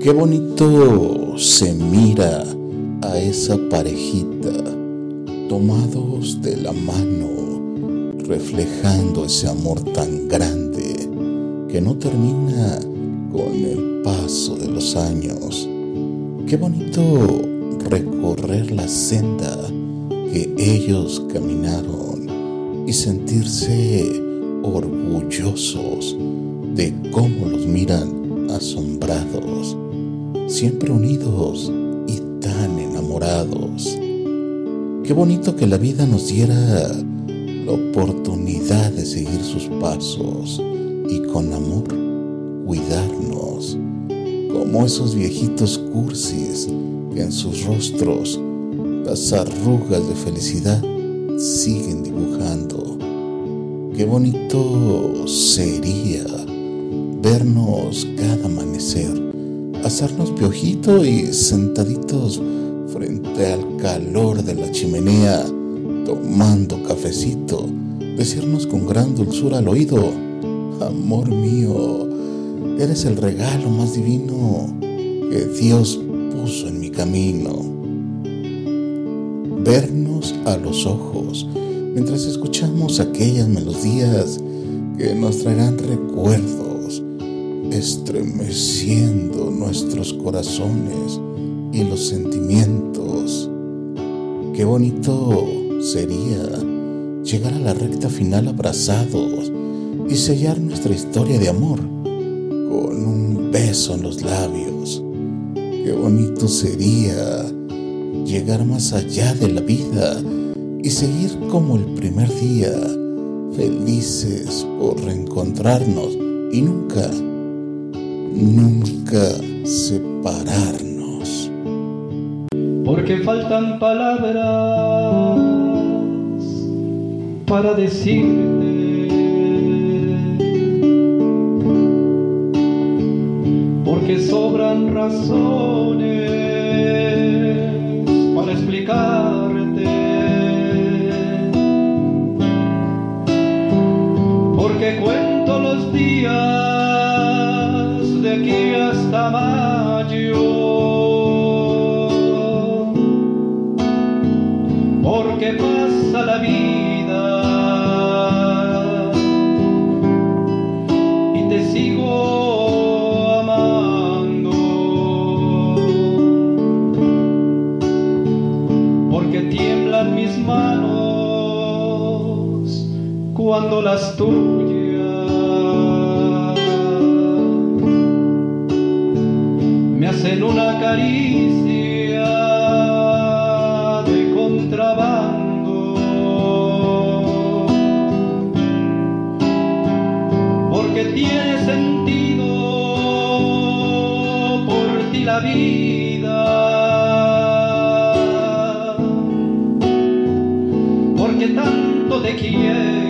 Qué bonito se mira a esa parejita tomados de la mano, reflejando ese amor tan grande que no termina con el paso de los años. Qué bonito recorrer la senda que ellos caminaron y sentirse orgullosos de cómo los miran asombrados, siempre unidos y tan enamorados. Qué bonito que la vida nos diera la oportunidad de seguir sus pasos y con amor cuidarnos, como esos viejitos cursis que en sus rostros las arrugas de felicidad siguen dibujando. Qué bonito sería vernos cada amanecer, hacernos piojito y sentaditos frente al calor de la chimenea, tomando cafecito, decirnos con gran dulzura al oído, amor mío, eres el regalo más divino que Dios puso en mi camino. Vernos a los ojos mientras escuchamos aquellas melodías que nos traerán recuerdos, estremeciendo nuestros corazones y los sentimientos. Qué bonito sería llegar a la recta final abrazados y sellar nuestra historia de amor con un beso en los labios. Qué bonito sería llegar más allá de la vida y seguir como el primer día, felices por reencontrarnos y nunca, nunca separarnos. Porque faltan palabras para decirte. Porque sobran razones para explicar que cuento cuando las tuyas en una caricia de contrabando. Porque tiene sentido por ti la vida. Porque tanto te quiero.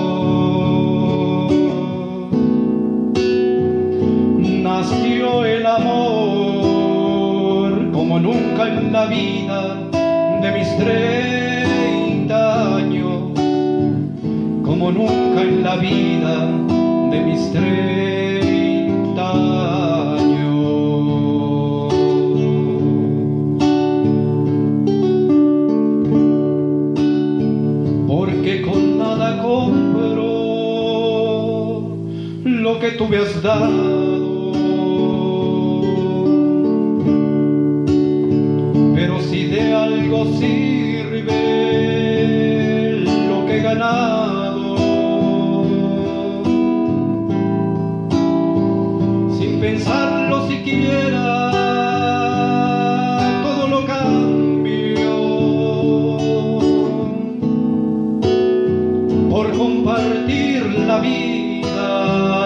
nació el amor como nunca en la vida de mis treinta años, como nunca en la vida de mis treinta años. que tú me has dado. Si de algo sirve lo que he ganado, quiera, todo lo cambio. Por compartir la vida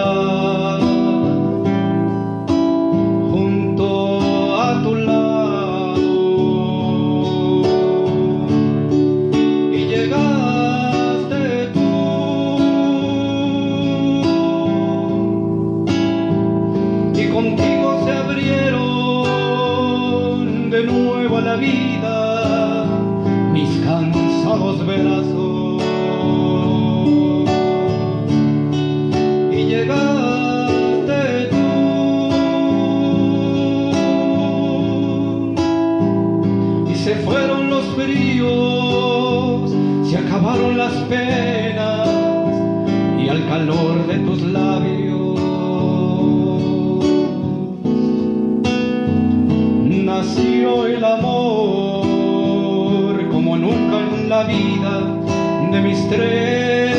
vida mis cansados brazos y llegaste tú. Y se fueron los fríos se acabaron las penas y al calor de nació el amor como nunca en la vida de mis treinta